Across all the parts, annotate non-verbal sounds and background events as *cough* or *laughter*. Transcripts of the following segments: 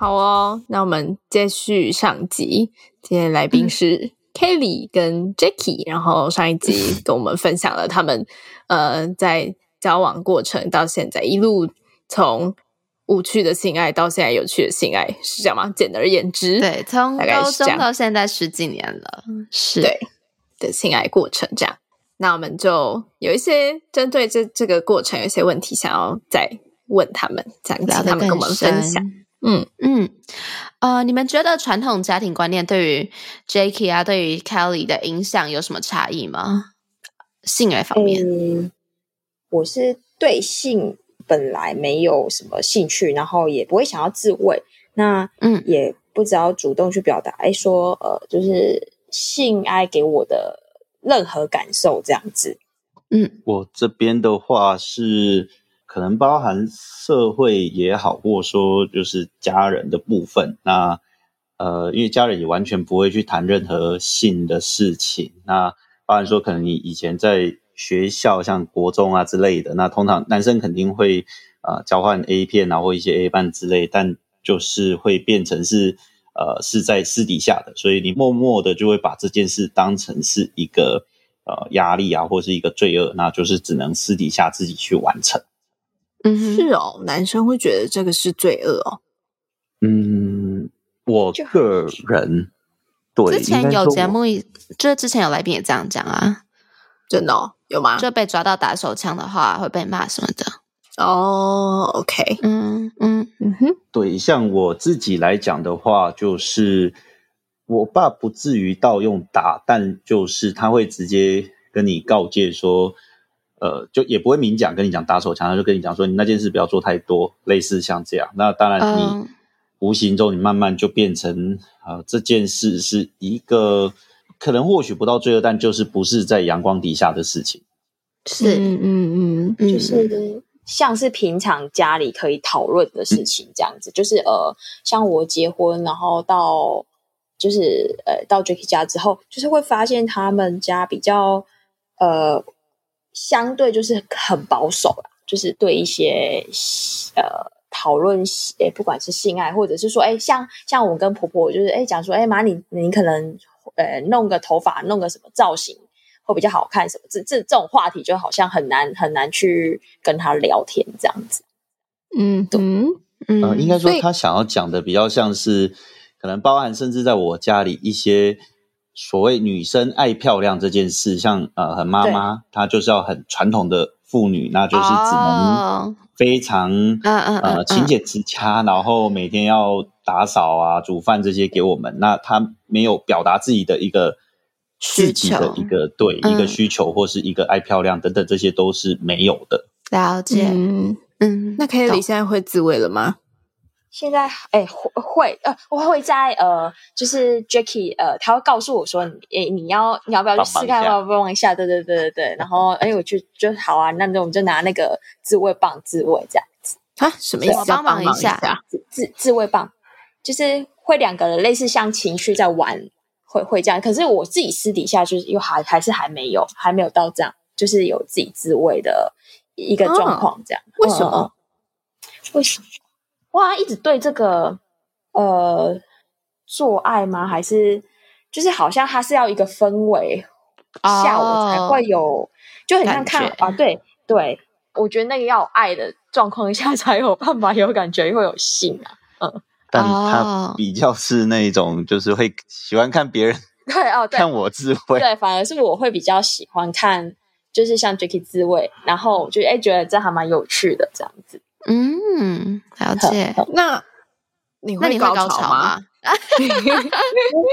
好哦，那我们继续上集。今天来宾是 Kelly 跟 Jackie，然后上一集跟我们分享了他们呃在交往过程到现在一路从无趣的性爱到现在有趣的性爱，是这样吗？简而言之，对，从高中到现在十几年了，是对的性爱过程这样。那我们就有一些针对这这个过程有一些问题想要再问他们，这样请他们跟我们分享。深。嗯，嗯，呃，你们觉得传统家庭观念对于 Jacky 啊，对于 Kelly 的影响有什么差异吗？性爱方面，嗯，我是对性本来没有什么兴趣，然后也不会想要自慰，那嗯也不知道主动去表达，哎，说呃，就是性爱给我的任何感受这样子。嗯我这边的话是可能包含社会也好，或说就是家人的部分。那呃，因为家人也完全不会去谈任何性的事情。那包含说，可能你以前在学校，像国中啊之类的，那通常男生肯定会呃交换 A 片啊或一些 A 班之类，但就是会变成是呃是在私底下的，所以你默默的就会把这件事当成是一个呃压力啊，或是一个罪恶，那就是只能私底下自己去完成。嗯哼，是哦，男生会觉得这个是罪恶哦。嗯，我就个人对之前有节，目，这之前有来宾也这样讲啊，真的、哦、有吗？就被抓到打手枪的话会被骂什么的。哦，OK，嗯嗯嗯哼，对，像我自己来讲的话，就是我爸不至于到用打，但就是他会直接跟你告诫说，呃，就也不会明讲跟你讲打手枪，他就跟你讲说你那件事不要做太多，类似像这样。那当然你嗯无形中你慢慢就变成呃这件事是一个可能或许不到罪恶，但就是不是在阳光底下的事情。是嗯嗯嗯，嗯就是像是平常家里可以讨论的事情这样子，就是呃，像我结婚，然后到就是呃到 Jacky 家之后，就是会发现他们家比较呃相对就是很保守啦，就是对一些呃讨论诶，不管是性爱或者是说诶，像像我跟婆婆就是诶讲说诶妈你你可能呃弄个头发弄个什么造型。会比较好看什么？这这这种话题就好像很难很难去跟他聊天这样子。嗯对嗯呃，应该说他想要讲的比较像是，可能包含甚至在我家里一些所谓女生爱漂亮这件事，像呃，很妈妈，她就是要很传统的妇女，那就是只能哦。非常、嗯嗯呃嗯。勤俭持家，然后每天要打扫啊、煮饭这些给我们。那她没有表达自己的一个自己的一个对、嗯。一个需求，或是一个爱漂亮等等，这些都是没有的。了解，嗯，嗯，那 Kelly 懂现在会自慰了吗？现在哎会会呃我会在呃就是 Jacky 呃他会告诉我说你诶你要你要不要去试看帮忙一下要不要帮一下对对对对对然后哎我就就好啊那我们就拿那个自慰棒自慰这样子啊，什么意思？我帮忙一下下。自自自慰棒就是会两个人类似像情绪在玩会会这样可是我自己私底下就是又还还是还没有还没有到这样就是有自己自慰的一个状况这样、为什么？为什么？哇，一直对这个呃做爱吗？还是就是好像它是要一个氛围下午才会有，就很像看啊，对对，我觉得那个要有爱的状况下才有办法有感觉，会有性啊。嗯但他比较是那种，就是会喜欢看别人 *laughs* 对哦，对看我自慰，对，反而是我会比较喜欢看，就是像 Jacky 自慰，然后我就哎觉得这还蛮有趣的这样子。嗯，了解。那你会高高潮吗？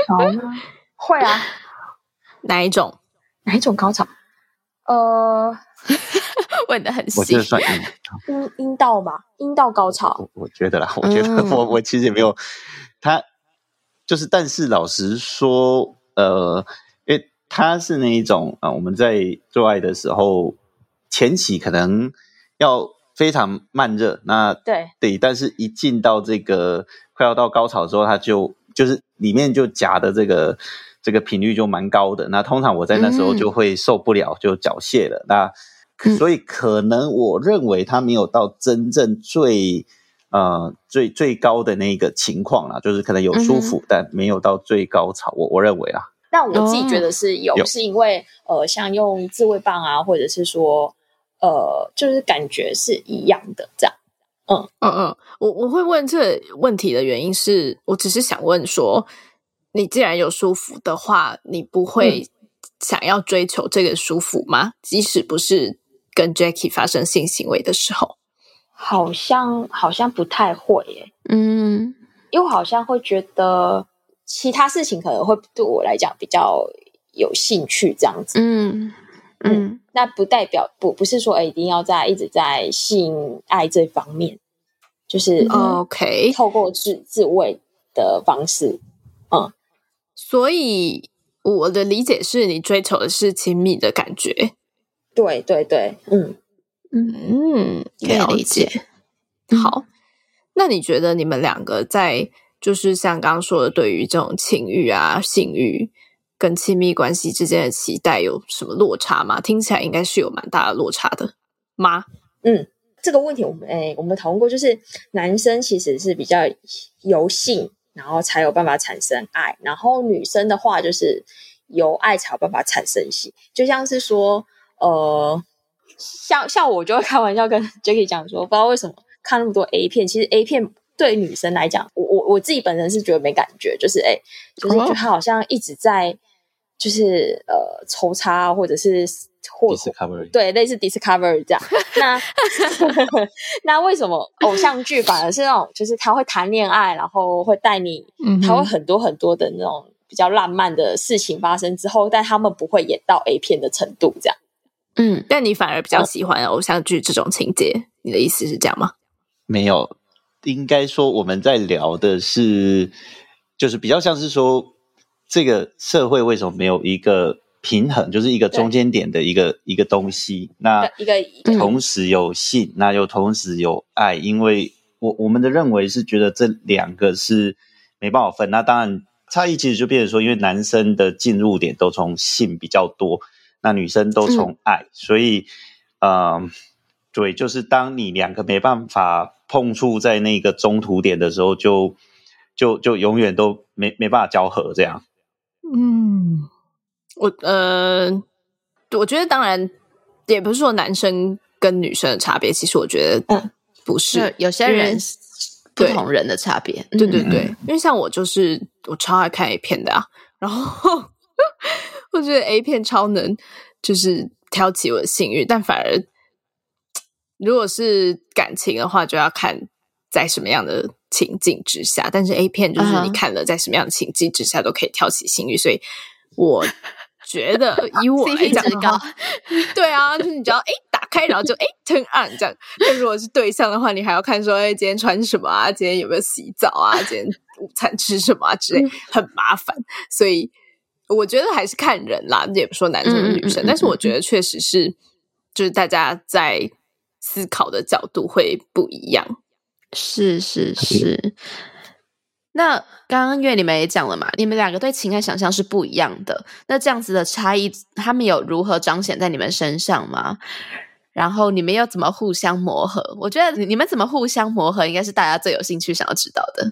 高潮吗？*laughs* 会啊，哪一种？哪一种高潮？呃，*laughs* 问的很我觉细得。算硬。阴阴道吧，阴道高潮。我我觉得啦，我觉得嗯 *laughs* 我我其实也没有他，就是但是老实说，呃，因为他是那一种啊、呃我们在做爱的时候，前期可能要非常慢热，那对对，但是一进到这个快要到高潮之后，它就就是里面就夹的这个这个频率就蛮高的。那通常我在那时候就会受不了，就缴械了。那嗯所以可能我认为它没有到真正最呃最最高的那个情况啦，就是可能有舒服，但没有到最高潮。我我认为啊，但我自己觉得是有，有是因为呃，像用自慰棒啊，或者是说呃，就是感觉是一样的这样。嗯嗯嗯，我我会问这个问题的原因是我只是想问说，你既然有舒服的话，你不会想要追求这个舒服吗？即使不是跟 Jackie 发生性行为的时候，好像好像不太会耶，嗯因为我好像会觉得其他事情可能会对我来讲比较有兴趣这样子。嗯嗯那不代表不不是说哎一定要在一直在性爱这方面，就是哦 OK 透过自自慰的方式，嗯所以我的理解是你追求的是亲密的感觉。对对对，嗯。嗯，嗯，可以了理解解。好，那你觉得你们两个在就是像刚刚说的，对于这种情欲啊、性欲跟亲密关系之间的期待有什么落差吗？听起来应该是有蛮大的落差的吗？这个问题我们诶、我们讨论过，就是男生其实是比较由性，然后才有办法产生爱，然后女生的话就是由爱才有办法产生性，就像是说，呃，像像我就会开玩笑跟 Jackie 讲说，不知道为什么看那么多 A 片，其实 A 片对女生来讲，我我我自己本身是觉得没感觉，就是诶、就是觉得他好像一直在就是呃抽插或者是或 Discovery 对，类似 Discovery 这样。那 *laughs* 那为什么偶像剧反而是那种，就是他会谈恋爱，然后会带你，嗯他会很多很多的那种比较浪漫的事情发生之后，但他们不会演到 A 片的程度这样。嗯但你反而比较喜欢偶像剧这种情节，你的意思是这样吗？没有，应该说我们在聊的是，就是比较像是说，这个社会为什么没有一个平衡，就是一个中间点的一个一个东西。那一个一个嗯同时有性，那又同时有爱，因为我我们的认为是觉得这两个是没办法分。那当然差异其实就变成说，因为男生的进入点都从性比较多，那女生都从爱，所以嗯。对，就是当你两个没办法碰触在那个中途点的时候，就就就永远都没没办法交合这样。嗯，我呃，我觉得当然也不是说男生跟女生的差别，其实我觉得嗯不是，是有些人不同人的差别。对对嗯对，因为像我就是我超爱看 A 片的啊，*laughs* 然后我觉得 A 片超能就是挑起我的性欲，但反而如果是感情的话，就要看在什么样的情境之下。但是 A 片就是你看了，在什么样的情境之下都可以挑起性欲，所以我觉得 *laughs* 以我来讲的话，对啊，就是你只要哎打开，然后就哎 turn on 这样。但如果是对象的话，你还要看说哎今天穿什么啊，今天有没有洗澡啊，今天午餐吃什么啊之类，很麻烦。所以我觉得还是看人啦，也不说男生和女生，嗯嗯嗯嗯但是我觉得确实是，就是大家在思考的角度会不一样。是是是。那刚刚因为你们也讲了嘛，你们两个对情感想象是不一样的。那这样子的差异，他们有如何彰显在你们身上吗？然后你们又怎么互相磨合？我觉得你们怎么互相磨合，应该是大家最有兴趣想要知道的。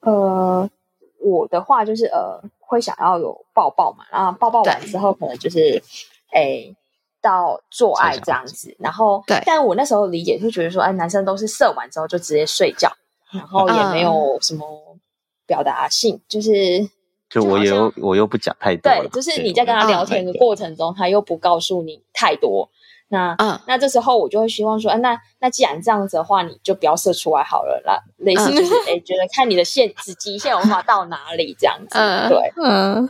呃，我的话就是呃，会想要有抱抱嘛，然后抱抱完之后，可能就是诶到做爱这样子，然后对但我那时候理解就觉得说，哎，男生都是射完之后就直接睡觉，然后也没有什么表达性，就是就我又我又不讲太多，对，就是你在跟他聊天的过程中，他又不告诉你太多，那嗯那这时候我就会希望说，哎、那那既然这样子的话，你就不要射出来好了啦。类似就是，哎、觉得看你的限制极限有办法到哪里这样子。嗯对，嗯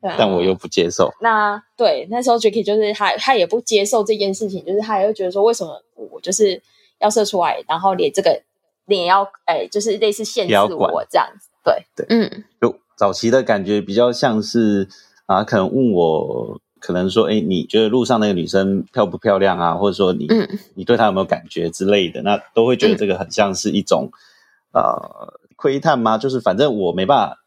对啊但我又不接受。那对那时候 Jacky 就是他，他也不接受这件事情，就是他也会觉得说，为什么我就是要射出来，然后连这个你也要哎，就是类似限制也要管我这样子，对对，嗯就早期的感觉比较像是啊，可能问我，可能说，哎，你觉得路上那个女生漂不漂亮啊？或者说你、嗯你对她有没有感觉之类的，那都会觉得这个很像是一种、呃窥探吗？就是反正我没办法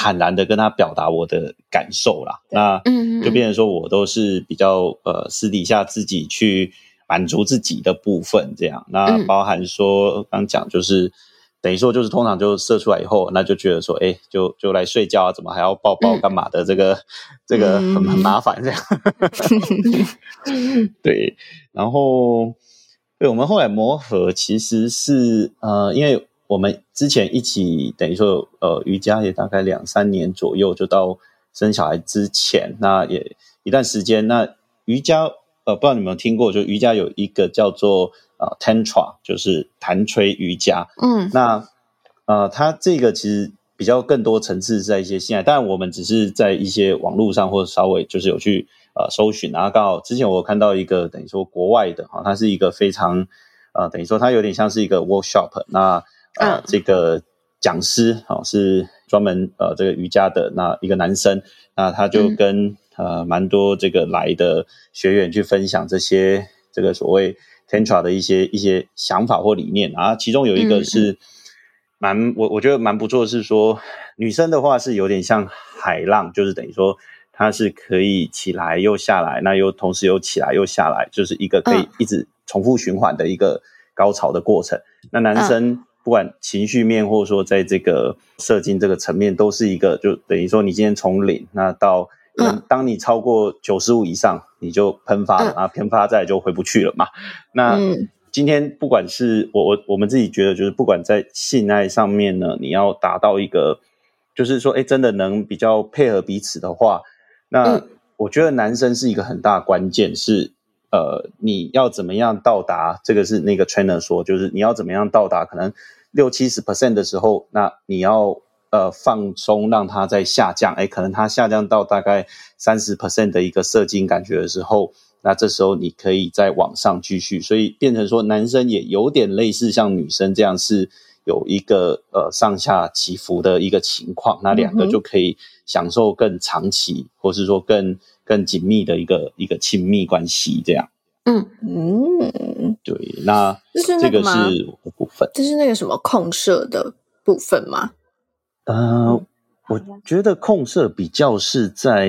坦然的跟他表达我的感受啦。那嗯，就变成说我都是比较呃私底下自己去满足自己的部分，这样。那嗯包含说刚讲就是等于说就是通常就射出来以后，那就觉得说，哎，就就来睡觉啊，怎么还要抱抱嗯干嘛的？这个这个很很麻烦这样。*laughs* 对，然后对我们后来磨合其实是呃，因为我们之前一起等于说呃瑜伽也大概两三年左右，就到生小孩之前，那也一段时间。那瑜伽呃，不知道你有没有听过，就瑜伽有一个叫做呃 tantra，就是弹吹瑜伽。嗯那呃，它这个其实比较更多层次是在一些现在，当然我们只是在一些网络上或者稍微就是有去呃搜寻，然后刚好之前我有看到一个等于说国外的哈，它是一个非常呃等于说它有点像是一个 workshop，那呃、嗯。这个讲师哦是专门呃这个瑜伽的那一个男生，那他就嗯。跟、呃蛮多这个来的学员去分享这些这个所谓 tantra 的一些一些想法或理念，啊其中有一嗯个是蛮我我觉得蛮不错的是说，女生的话是有点像海浪，就是等于说它是可以起来又下来，那又同时又起来又下来，就是一个可以嗯。一直重复循环的一个高潮的过程。那男生不管情绪面或者说在这个射精这个层面，都是一个就等于说你今天从零那到。嗯当你超过九十五以上，你就喷发了，嗯然后喷发再也就回不去了嘛。那嗯今天不管是我我我们自己觉得，就是不管在性爱上面呢，你要达到一个，就是说，哎，真的能比较配合彼此的话，那嗯我觉得男生是一个很大关键，是呃，你要怎么样到达？这个是那个 trainer 说，就是你要怎么样到达可能六七十 percent 的时候，那你要呃放松，让它在下降，哎，可能它下降到大概三十 percent 的一个射精感觉的时候。那这时候你可以再往上继续，所以变成说男生也有点类似像女生这样是有一个呃上下起伏的一个情况，那两个就可以享受更长期，或是说更更紧密的一个一个亲密关系这样。嗯嗯，对，那就是那这个吗？是部分。这是那个什么控射的部分吗？呃，我觉得控射比较是在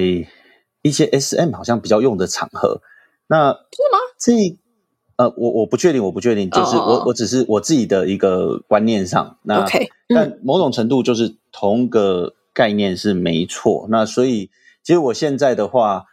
一些 SM 好像比较用的场合。那是吗？这呃，我我不确定，我不确定，就是我我只是我自己的一个观念上，那 OK，但某种程度就是同个概念是没错。那所以其实我现在的话，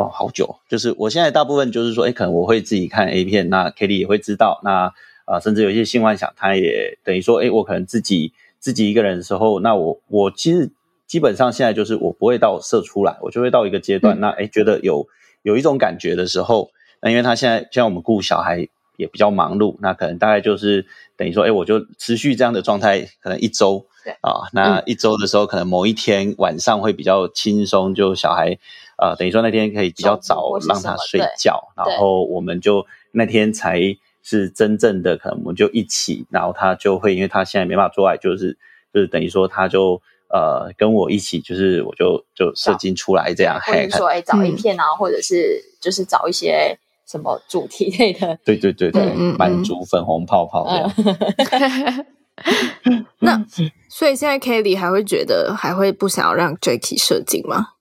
哦，好久，就是我现在大部分就是说，哎，可能我会自己看 A 片，那 Kitty 也会知道，那啊、呃甚至有一些性幻想，他也等于说，哎，我可能自己自己一个人的时候，那我我其实基本上现在就是我不会到射出来，我就会到一个阶段，嗯那哎觉得有有一种感觉的时候，那因为他现在像我们顾小孩也比较忙碌，那可能大概就是等于说，哎，我就持续这样的状态，可能一周。对。啊，那一周的时候，可能某一天晚上会比较轻松，就小孩，呃，等于说那天可以比较早让他睡觉，然后我们就那天才是真正的，可能我们就一起，然后他就会，因为他现在没办法做爱，就是就是等于说他就呃跟我一起，就是我就就射精出来这样，嘿或者说，哎，找一片啊，或者是就是找一些什么主题类的，对对对对嗯嗯嗯，满足粉红泡泡这样。*laughs* 那所以现在 Kelly 还会觉得还会不想要让 Jacky 射精吗？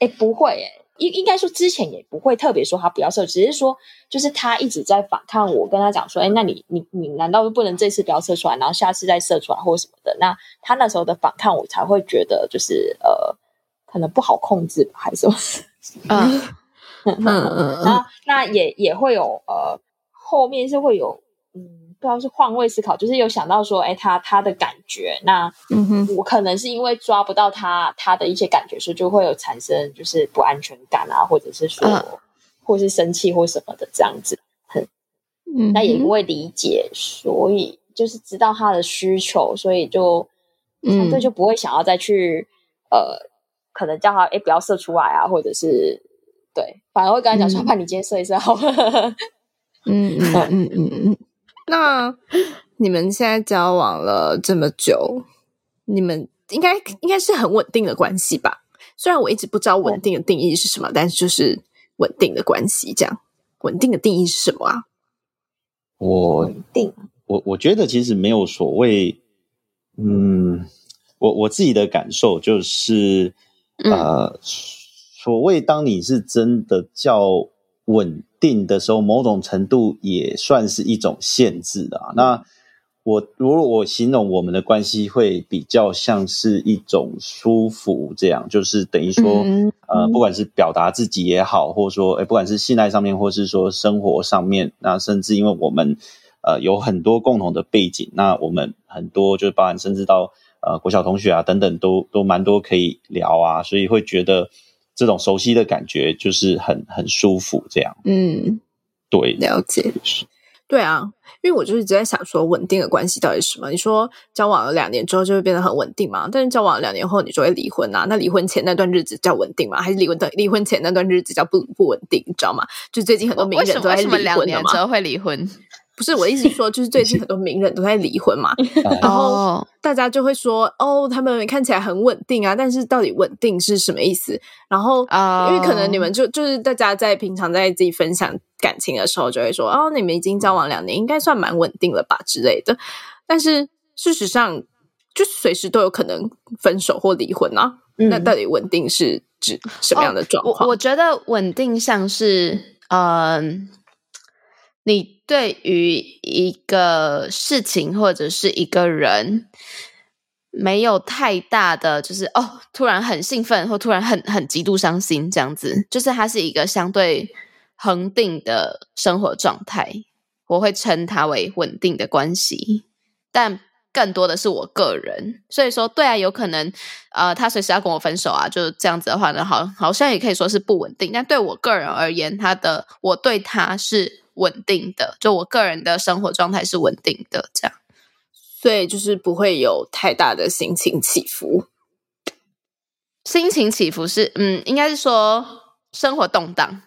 哎，不会，哎，应应该说之前也不会特别说他不要射，只是说就是他一直在反抗我，跟他讲说，哎，那你你你难道不能这次不要射出来，然后下次再射出来或什么的？那他那时候的反抗，我才会觉得就是呃，可能不好控制吧，还是什么？*laughs* 嗯嗯嗯嗯，那那也也会有呃，后面是会有嗯，不知道是换位思考，就是有想到说，哎，他他的感觉，那嗯哼，我可能是因为抓不到他他的一些感觉，所以就会有产生就是不安全感啊，或者是说，嗯或是生气或什么的这样子。嗯那也因为理解，所以就是知道他的需求，所以就相对就不会想要再去、呃可能叫他哎不要射出来啊，或者是对，反而会跟他讲说，嗯 *laughs* 怕你今天射一射好了。嗯嗯嗯嗯嗯。那你们现在交往了这么久，你们应该应该是很稳定的关系吧？虽然我一直不知道稳定的定义是什么，但是就是稳定的关系，这样稳定的定义是什么啊？我定，我我觉得其实没有所谓，嗯，我我自己的感受就是，嗯呃，所谓当你是真的叫稳定的时候，某种程度也算是一种限制的啊。那我如果我形容我们的关系，会比较像是一种舒服，这样就是等于说，嗯呃，不管是表达自己也好，或者说，哎，不管是信赖上面，或是说生活上面，那甚至因为我们呃有很多共同的背景，那我们很多就是包含甚至到呃国小同学啊等等，都都蛮多可以聊啊，所以会觉得这种熟悉的感觉就是很很舒服，这样嗯，对，了解。对啊，因为我就是一直在想说，稳定的关系到底是什么？你说交往了两年之后就会变得很稳定吗？但是交往了两年后你就会离婚啊？那离婚前那段日子叫稳定吗？还是离婚的离婚前那段日子叫不不稳定？你知道吗？就最近很多名人都在离么为什么两。年之后会离婚？*laughs* 不是我的意思是说，就是最近 *laughs* 很多名人都在离婚嘛，然后哦，大家就会说，哦，他们看起来很稳定啊，但是到底稳定是什么意思？然后，哦因为可能你们就就是大家在平常在自己分享感情的时候，就会说，哦，你们已经交往两年，应该算蛮稳定了吧之类的。但是事实上，就随时都有可能分手或离婚啊。嗯那到底稳定是指什么样的状况？我我觉得稳定像是，嗯、你对于一个事情或者是一个人，没有太大的就是哦，突然很兴奋或突然很很极度伤心这样子，就是它是一个相对恒定的生活状态，我会称它为稳定的关系，但。更多的是我个人，所以说对啊，有可能呃，他随时要跟我分手啊，就这样子的话呢，好，好像也可以说是不稳定。但对我个人而言，他的我对他是稳定的，就我个人的生活状态是稳定的，这样。所以就是不会有太大的心情起伏。心情起伏是，嗯，应该是说生活动荡。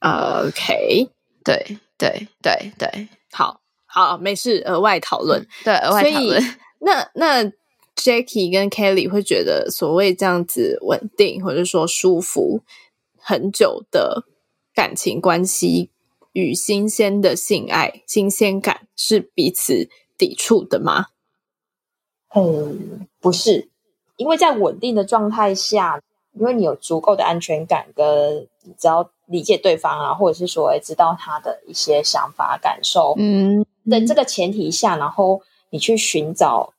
OK，对对对对好好，没事，额外讨论。对，额外所以讨论。那那 Jackie 跟 Kelly 会觉得，所谓这样子稳定或者说舒服很久的感情关系与新鲜的性爱、新鲜感是彼此抵触的吗？嗯，不是，因为在稳定的状态下，因为你有足够的安全感，跟你只要理解对方啊，或者是说，哎，知道他的一些想法、感受，嗯，在这个前提下，然后你去寻找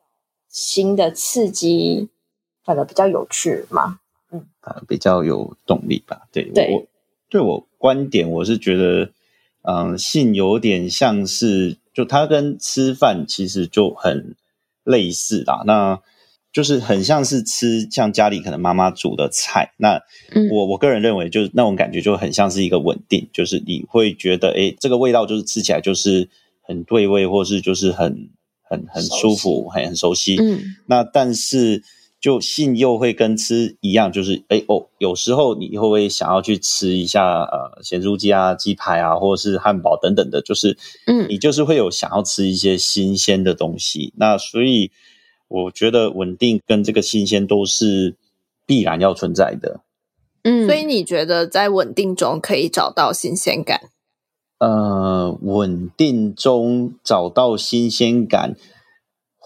新的刺激，反而比较有趣嘛。嗯比较有动力吧。对对我对我观点，我是觉得，嗯，性有点像是，就它跟吃饭其实就很类似啦。那就是很像是吃像家里可能妈妈煮的菜。那嗯我我个人认为，就是那种感觉就很像是一个稳定，就是你会觉得，诶，这个味道就是吃起来就是很对味，或是就是很很很舒服，很很熟悉。嗯那但是就性又会跟吃一样，就是哎哦，有时候你会不会想要去吃一下呃咸酥鸡啊、鸡排啊，或者是汉堡等等的，就是嗯你就是会有想要吃一些新鲜的东西。那所以我觉得稳定跟这个新鲜都是必然要存在的。嗯，所以你觉得在稳定中可以找到新鲜感？呃，稳定中找到新鲜感，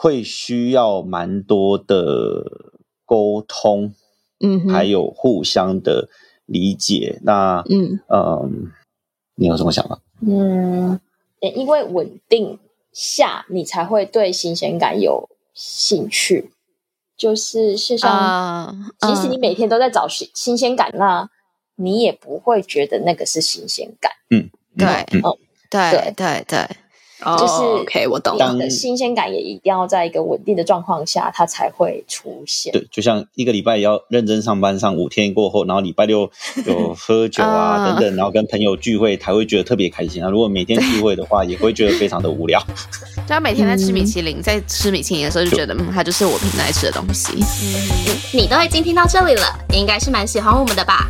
会需要蛮多的沟通，嗯，还有互相的理解。那嗯嗯，你有什么想法？嗯，因为稳定下，你才会对新鲜感有兴趣。就是事实上，啊，即使你嗯每天都在找新新鲜感，那你也不会觉得那个是新鲜感。嗯，对嗯哦对对对对，就是 OK，我懂了。当新鲜感也一定要在一个稳定的状况下，它才会出现。对，就像一个礼拜要认真上班上五天过后，然后礼拜六 *laughs* 有喝酒啊啊等等，然后跟朋友聚会才会觉得特别开心啊。如果每天聚会的话，也会觉得非常的无聊。*laughs* 就他每天在吃米其林，在吃米其林的时候就觉得，嗯，它就是我平常爱吃的东西。嗯你都已经听到这里了，你应该是蛮喜欢我们的吧？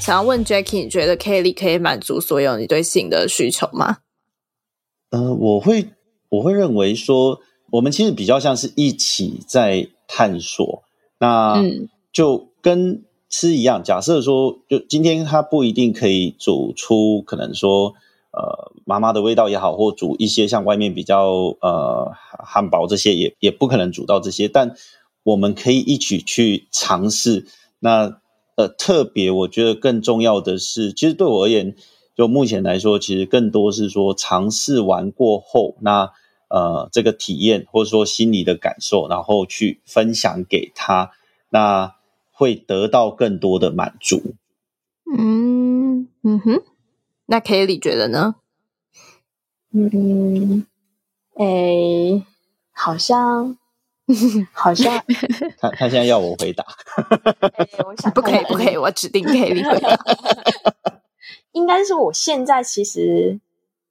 想要问 Jackie，你觉得 Kelly 可以满足所有你对性的需求吗？呃，我会我会认为说，我们其实比较像是一起在探索。那嗯就跟吃一样，假设说，就今天他不一定可以煮出可能说呃妈妈的味道也好，或煮一些像外面比较呃汉堡这些也也不可能煮到这些，但我们可以一起去尝试。那呃，特别我觉得更重要的是，其实对我而言，就目前来说，其实更多是说尝试完过后，那呃这个体验或者说心里的感受，然后去分享给他，那会得到更多的满足。嗯嗯哼，那 Kelly 觉得呢？嗯，诶，好像，*laughs* 好像，他他现在要我回答，诶 *laughs* 我想不可以不可以，我指定 Kelly 回答。*laughs* 应该是我现在其实，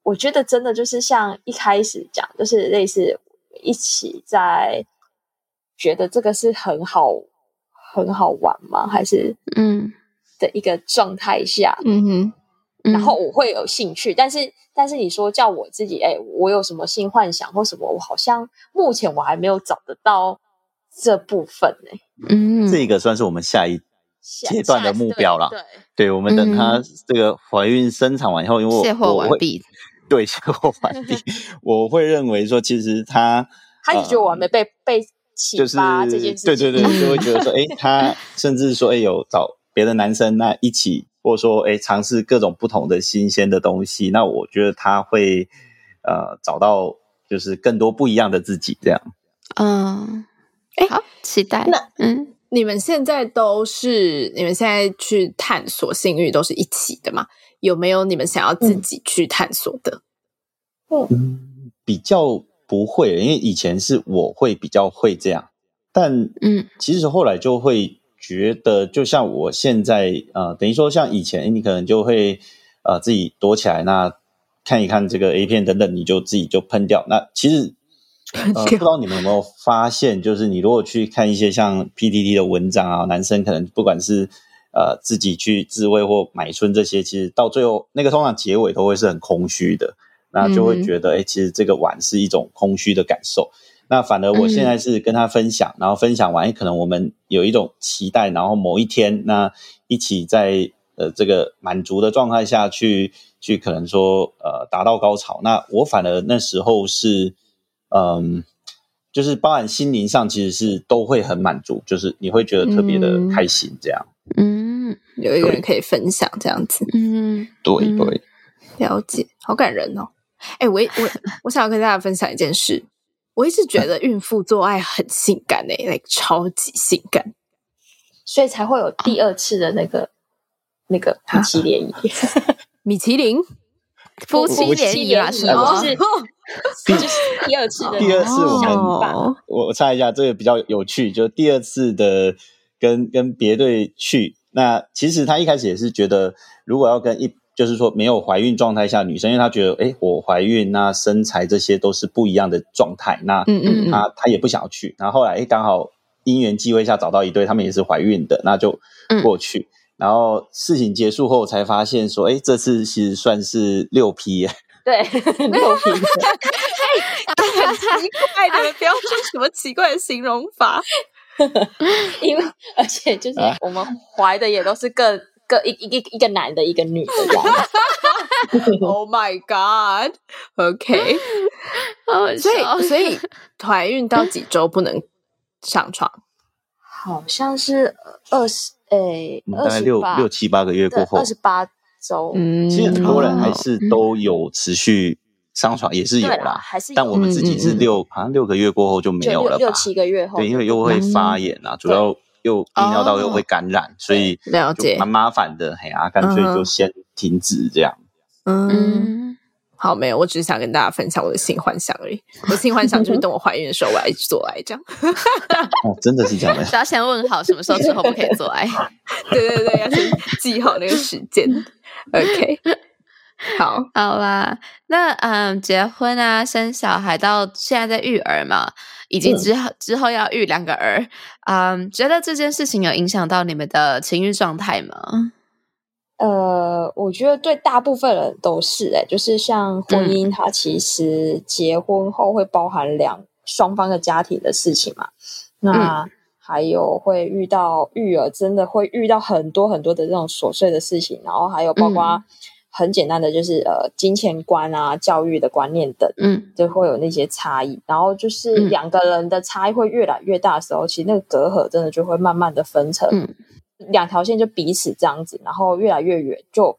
我觉得真的就是像一开始讲，就是类似一起在觉得这个是很好很好玩吗？还是嗯，的一个状态下，嗯哼，嗯然后我会有兴趣，但是但是你说叫我自己，哎，我有什么性幻想或什么，我好像目前我还没有找得到这部分呢、嗯，这个算是我们下一阶段的目标啦对，对对我们等他这个怀孕生产完以后，因为我卸货我会完毕。*laughs* 对卸货完毕，*laughs* 我会认为说，其实他他就觉得我还没被、被启就是发这件事情，对对对，就会觉得说，*laughs* 哎，他甚至说，哎，有找别的男生那一起，或者说，哎，尝试各种不同的新鲜的东西，那我觉得他会呃找到就是更多不一样的自己，这样。嗯，哎好，期待。那嗯，你们现在都是你们现在去探索性欲都是一起的吗？有没有你们想要自己去探索的？嗯，比较不会，因为以前是我会比较会这样，但嗯其实后来就会觉得，就像我现在呃，等于说像以前你可能就会呃自己躲起来，那看一看这个 A 片等等，你就自己就喷掉。那其实呃，不知道你们有没有发现，就是你如果去看一些像 PTT 的文章啊，男生可能不管是呃自己去自慰或买春这些，其实到最后那个通常结尾都会是很空虚的。那就会觉得，哎、其实这个玩是一种空虚的感受。那反而我现在是跟他分享，然后分享完，可能我们有一种期待，然后某一天，那一起在呃这个满足的状态下去去，可能说呃达到高潮。那我反而那时候是，嗯，就是包含心灵上其实是都会很满足，就是你会觉得特别的嗯开心，这样。嗯有一个人可以分享这样子，嗯对嗯对，了解，好感人哦。哎、我我我想要跟大家分享一件事，我一直觉得孕妇做爱很性感诶、like 超级性感。所以才会有第二次的那个那个夫妻联谊，米其林 *laughs* 夫妻联谊啊，是哦吗？就是第二次的 *laughs* 第二次我我我猜一下，这个比较有趣，就第二次的跟跟别队去，那其实他一开始也是觉得，如果要跟一就是说没有怀孕状态下女生，因为她觉得，哎，我怀孕，那身材这些都是不一样的状态，那嗯嗯嗯。他他也不想要去，然后后来哎刚好因缘际会下找到一对，他们也是怀孕的，那就过去。然后事情结束后才发现说，哎，这次其实算是六批耶，*laughs* 对。*laughs* 六批奇怪，你们不要说什么奇怪的形容法。*laughs* 因为而且就是啊。我们怀的也都是各各一一个一个男的，一个女的这样。*laughs* Oh my God！OK，、好所笑。以所以怀孕到几周不能上床？好像是二十诶嗯大概六二十八六七八个月过后。二，十八周，嗯。其实很多人还哦是都有持续上床，也是有对啦，还是有。但我们自己是六，好像六个月过后就没有了吧？六六七个月后，对，因为又会发炎啊，主要又泌尿道又会感染，所以了解蛮麻烦的。嘿啊，干脆就先停止这样。嗯，好，没有，我只是想跟大家分享我的性幻想而已。我的性幻想就是等我怀孕的时候，我来做爱这样。哦，真的是这样的。只要先问好什么时候之后不可以做爱。对对对，要先记好那个时间。OK，好，好啦，那嗯，结婚啊，生小孩到现在在育儿嘛，以及之后、之后要育两个儿，嗯，觉得这件事情有影响到你们的情欲状态吗？呃，我觉得对大部分人都是诶、就是像婚姻，它其实结婚后会包含两双方的家庭的事情嘛。那还有会遇到育儿，真的会遇到很多很多的这种琐碎的事情，然后还有包括很简单的就是呃金钱观啊、教育的观念等，嗯就会有那些差异。然后就是嗯两个人的差异会越来越大的时候，其实那个隔阂真的就会慢慢的分成嗯两条线，就彼此这样子，然后越来越远。就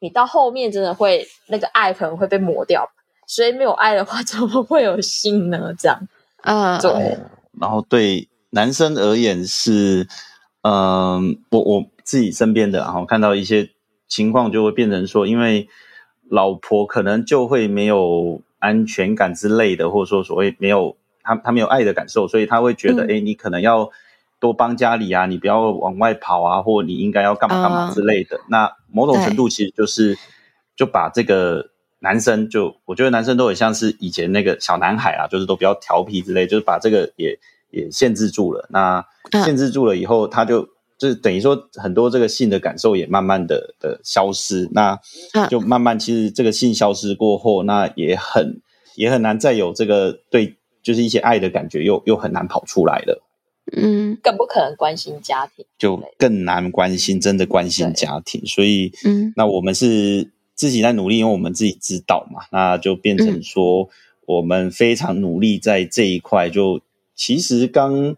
你到后面真的会那个爱可能会被磨掉，所以没有爱的话，*laughs* 怎么会有心呢？这样呃，对，然后对男生而言是，嗯、我我自己身边的，然后看到一些情况就会变成说，因为老婆可能就会没有安全感之类的，或者说所谓没有他他没有爱的感受，所以他会觉得，嗯哎、你可能要多帮家里啊，你不要往外跑啊，或你应该要干嘛干嘛啊之类的。那某种程度其实就是就把这个男生就，我觉得男生都很像是以前那个小男孩啊，就是都比较调皮之类，就是把这个也也限制住了。那嗯限制住了以后，他就就是等于说很多这个性的感受也慢慢的的消失。那嗯就慢慢其实这个性消失过后，那也很也很难再有这个对就是一些爱的感觉又又很难跑出来了。嗯更不可能关心家庭。就更难关心，真的关心家庭。所以，嗯那我们是自己在努力，因为我们自己知道嘛，那就变成说我们非常努力在这一块。就其实刚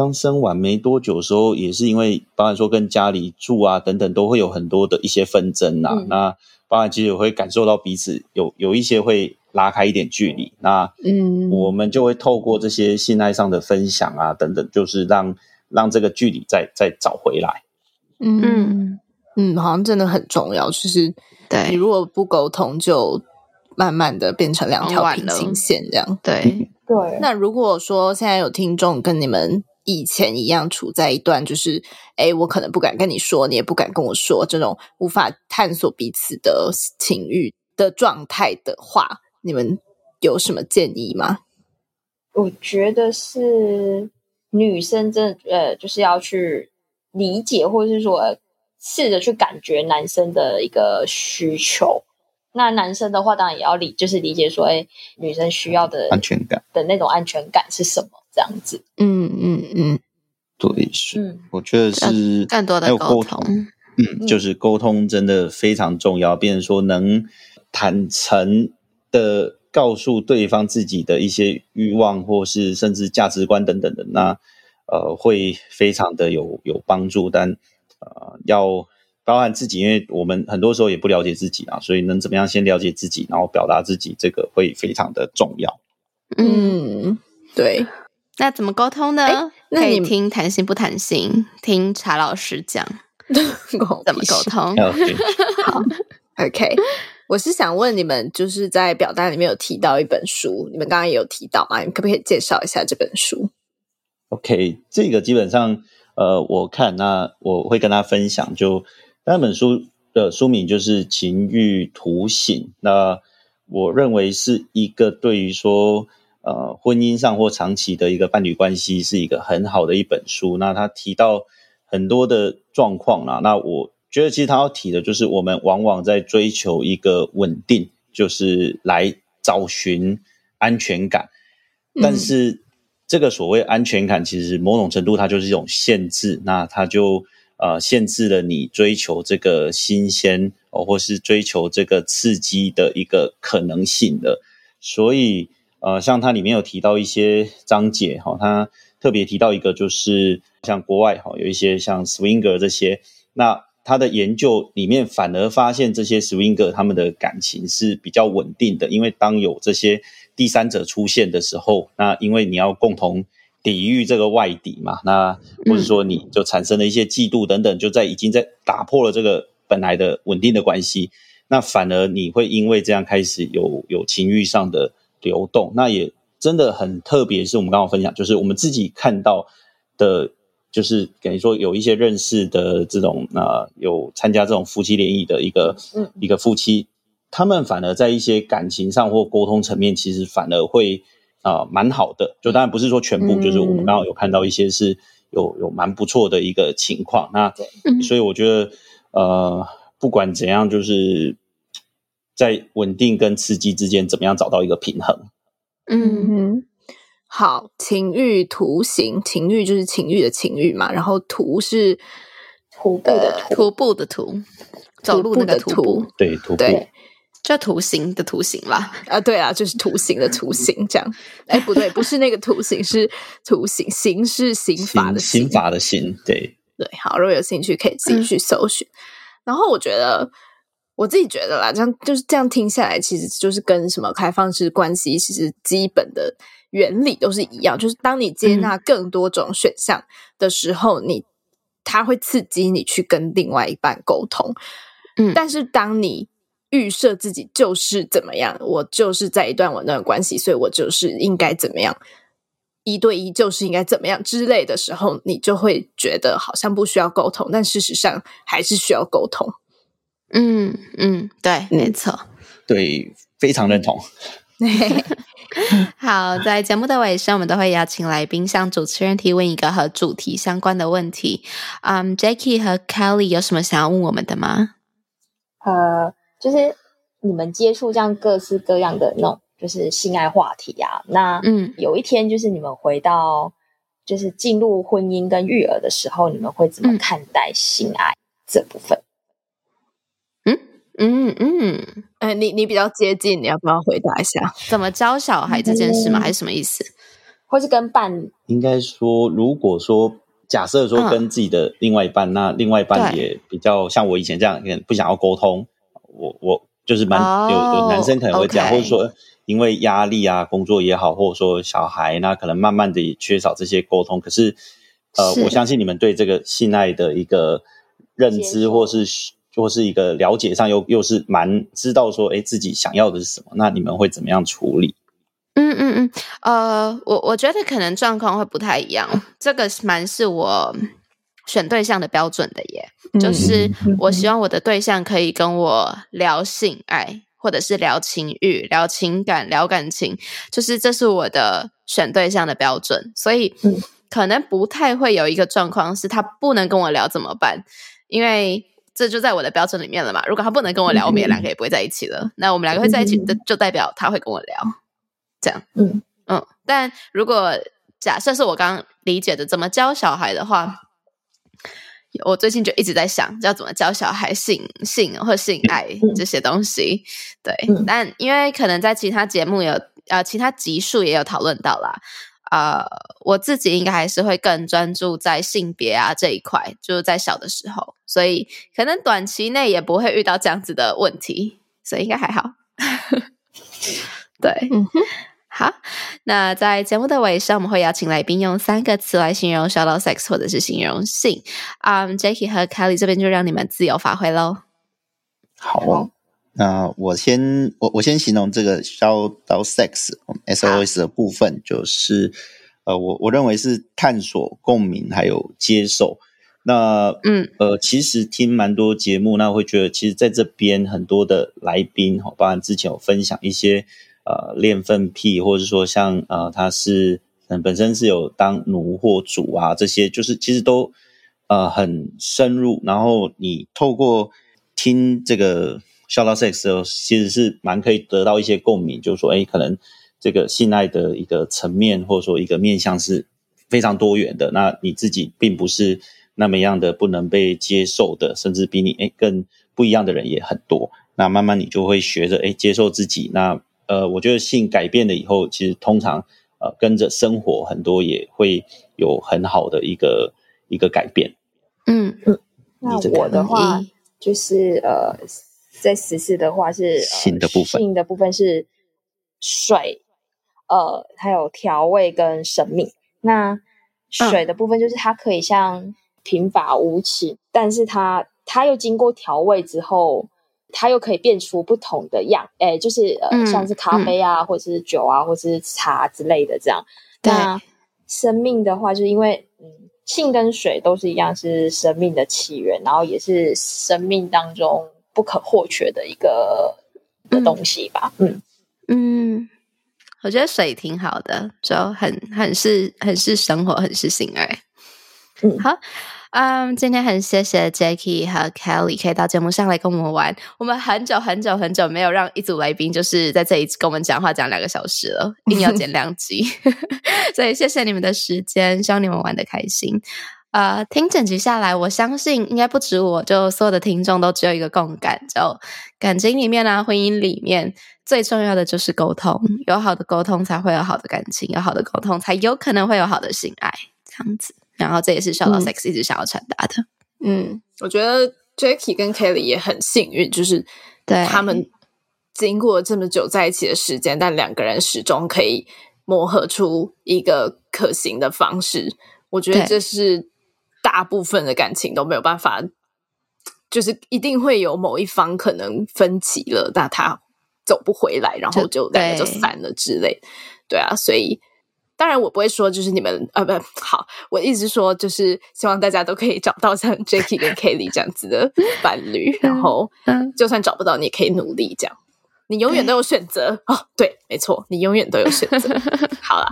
刚生完没多久的时候，也是因为包含说跟家里住啊等等，都会有很多的一些纷争啊。嗯那包含其实也会感受到彼此有有一些会拉开一点距离。那嗯我们就会透过这些信赖上的分享啊等等，就是让让这个距离再再找回来。嗯嗯，好像真的很重要。就是对你如果不沟通，就慢慢的变成两条平行线这样。对，对，那如果说现在有听众跟你们以前一样处在一段就是，哎，我可能不敢跟你说，你也不敢跟我说，这种无法探索彼此的情欲的状态的话，你们有什么建议吗？我觉得是女生真的呃，就是要去理解，或者是说呃试着去感觉男生的一个需求。那男生的话，当然也要理，就是理解说，哎，女生需要的安全感，的那种安全感是什么，这样子。嗯嗯嗯对，是，嗯，我觉得是更多的还有沟沟通。嗯，就是沟通真的非常重要，变成说能坦诚的告诉对方自己的一些欲望，或是甚至价值观等等的，那呃会非常的有有帮助，但呃要包含自己，因为我们很多时候也不了解自己啊，所以能怎么样先了解自己，然后表达自己，这个会非常的重要。嗯，嗯，对，那怎么沟通呢？可以那你听谈心不谈心，听查老师讲 *laughs* 怎么沟通。*laughs* OK，OK，我是想问你们，就是在表单里面有提到一本书，你们刚刚也有提到嘛？你可不可以介绍一下这本书？OK，这个基本上，呃，我看那我会跟他分享就，那本书的书名就是《情欲图形》，那我认为是一个对于说，呃，婚姻上或长期的一个伴侣关系是一个很好的一本书。那他提到很多的状况啦，那我觉得其实他要提的就是我们往往在追求一个稳定，就是来找寻安全感。但是这个所谓安全感，其实某种程度它就是一种限制，那它就呃限制了你追求这个新鲜哦，或是追求这个刺激的一个可能性的。所以，呃，像它里面有提到一些章节，哈，它特别提到一个，就是像国外哈有一些像 swinger 这些，那他的研究里面反而发现这些 swinger 他们的感情是比较稳定的，因为当有这些第三者出现的时候，那因为你要共同。抵御这个外敌嘛，那或者说你就产生了一些嫉妒等等，就在已经在打破了这个本来的稳定的关系，那反而你会因为这样开始有有情欲上的流动，那也真的很特别。是我们刚刚分享，就是我们自己看到的，就是等于说有一些认识的这种啊，有参加这种夫妻联谊的一个一个夫妻，他们反而在一些感情上或沟通层面，其实反而会。啊，蛮好的，就当然不是说全部，就是我们刚好有看到一些是有有蛮不错的一个情况。那所以我觉得，呃，不管怎样，就是在稳定跟刺激之间，怎么样找到一个平衡？嗯，好，情欲图形，情欲就是情欲的情欲嘛，然后图是徒步的徒步的图，走路的图，对，徒步。叫图形的图形吧，啊，对啊，就是图形的图形这样。哎，不对，不是那个图形，是图形，形是刑法的刑法的刑，对对。好，如果有兴趣，可以自己去搜寻。然后我觉得，我自己觉得啦，这样就是这样听下来，其实就是跟什么开放式关系，其实基本的原理都是一样。就是当你接纳更多种选项的时候，你它会刺激你去跟另外一半沟通。嗯，但是当你预设自己就是怎么样，我就是在一段稳定的关系，所以我就是应该怎么样，一对一就是应该怎么样之类的时候，你就会觉得好像不需要沟通，但事实上还是需要沟通。嗯嗯，对，没错，*laughs* 对，非常认同。*laughs* 好，在节目的尾声，我们都会邀请来宾向主持人提问一个和主题相关的问题。嗯，Jackie 和 Kelly 有什么想要问我们的吗？呃。就是你们接触这样各式各样的那种，就是性爱话题啊。那嗯，有一天就是你们回到，就是进入婚姻跟育儿的时候，你们会怎么看待性爱这部分？嗯嗯嗯，哎，你你比较接近，你要不要回答一下？怎么教小孩这件事吗？还是什么意思？或是跟伴？应该说，如果说假设说跟自己的另外一半，那另外一半也比较像我以前这样，不想要沟通。我我就是蛮有有男生可能会这样，或者说因为压力啊，工作也好，或者说小孩，那可能慢慢的也缺少这些沟通。可是，呃，我相信你们对这个性爱的一个认知，或是或是一个了解上，又又是蛮知道说，哎，自己想要的是什么？那你们会怎么样处理？嗯嗯嗯，呃，我我觉得可能状况会不太一样，这个蛮是我。选对象的标准的耶，就是我希望我的对象可以跟我聊性爱，或者是聊情欲、聊情感、聊感情，就是这是我的选对象的标准。所以可能不太会有一个状况是他不能跟我聊怎么办？因为这就在我的标准里面了嘛。如果他不能跟我聊，我们两个也不会在一起了。那我们两个会在一起，就就代表他会跟我聊，这样。嗯嗯。但如果假设是我刚刚理解的怎么教小孩的话。我最近就一直在想，要怎么教小孩性性或性爱这些东西。对，但因为可能在其他节目有呃其他集数也有讨论到啦。呃，我自己应该还是会更专注在性别啊这一块，就是在小的时候，所以可能短期内也不会遇到这样子的问题，所以应该还好。*laughs* 对，嗯哼。好，那在节目的尾声，我们会邀请来宾用三个词来形容 shadow sex 或者是形容性。啊，Jackie 和 Kelly 这边就让你们自由发挥喽。好，那我先我我先形容这个 shadow sex SOS 的部分，就是呃，我我认为是探索、共鸣还有接受。那嗯呃，其实听蛮多节目，那会觉得其实在这边很多的来宾哈，包含之前有分享一些。呃，恋粪癖，或者说像呃，他是嗯本身是有当奴或主啊，这些就是其实都呃很深入。然后你透过听这个 o t Sex 的时候，其实是蛮可以得到一些共鸣，就是说，哎，可能这个性爱的一个层面，或者说一个面向是非常多元的。那你自己并不是那么样的不能被接受的，甚至比你哎更。不一样的人也很多。那慢慢你就会学着哎接受自己。那呃，我觉得性改变了以后，其实通常呃跟着生活很多也会有很好的一个一个改变。嗯嗯，那我的话就是呃，在十四的话是、呃、性的部分性的部分是水，呃，还有调味跟生命。那水的部分就是它可以像贫乏无奇，但是它它又经过调味之后，它又可以变出不同的样，哎，就是呃，嗯像是咖啡啊，或者是酒啊，或者是茶之类的这样。对那生命的话，就是因为嗯，性跟水都是一样，是生命的起源，然后也是生命当中不可或缺的一个的东西吧。嗯，嗯，我觉得水挺好的，就很很是很是生活，很是性爱。嗯好，嗯，今天很谢谢 Jackie 和 Kelly 可以到节目上来跟我们玩。我们很久很久很久没有让一组来宾就是在这里跟我们讲话讲两个小时了，一定要剪两集，*laughs* 所以谢谢你们的时间，希望你们玩的开心。呃，听整集下来，我相信应该不止我，就所有的听众都只有一个共感，就感情里面啊，婚姻里面最重要的就是沟通，有好的沟通才会有好的感情，有好的沟通才有可能会有好的性爱，这样子。然后这也是小老嗯 sex 一直想要传达的，嗯，我觉得 Jackie 跟 Kelly 也很幸运，就是对他们经过这么久在一起的时间，但两个人始终可以磨合出一个可行的方式。我觉得这是大部分的感情都没有办法，就是一定会有某一方可能分歧了，那他走不回来，然后就就两个就散了之类。对啊，所以。当然，我不会说就是你们啊不好，我一直说就是希望大家都可以找到像 Jackie 跟 Kelly 这样子的伴侣，*laughs* 然后嗯就算找不到，你也可以努力这样。你永远都有选择哦，对，没错，你永远都有选择。好了，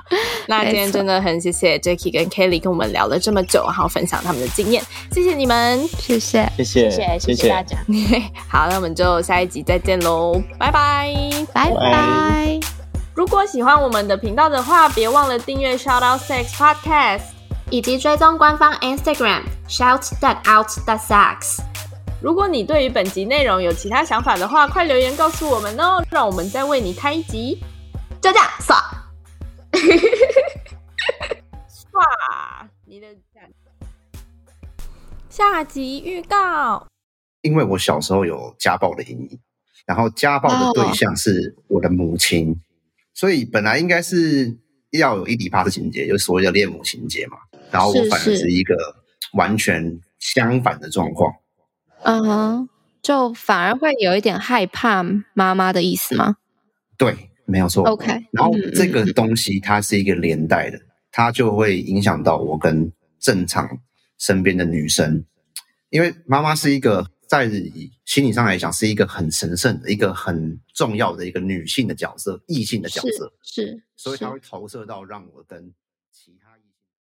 那 *laughs* 今天真的很谢谢 Jackie 跟 Kelly 跟我们聊了这么久，然后分享他们的经验，谢谢你们。谢谢，谢谢谢谢谢谢大家。*laughs* 好，那我们就下一集再见喽，拜拜。拜拜。如果喜欢我们的频道的话，别忘了订阅 Shout Out Sex Podcast。以及追踪官方 Instagram shout that out that sucks。如果你对于本集内容有其他想法的话，快留言告诉我们哦，让我们再为你开一集。就这样，爽。哇，你的下集预告。因为我小时候有家暴的阴影，然后家暴的对象是我的母亲，所以本来应该是要有一底帕的情节，就是所谓的恋母情节嘛。然后我反而是一个完全相反的状况。嗯哼，就反而会有一点害怕妈妈的意思吗？对，没有错。OK，然后嗯这个东西它是一个连带的，它就会影响到我跟正常身边的女生，因为妈妈是一个在心理上来讲是一个很神圣的、一个很重要的一个女性的角色、异性的角色，是所以它会投射到让我跟。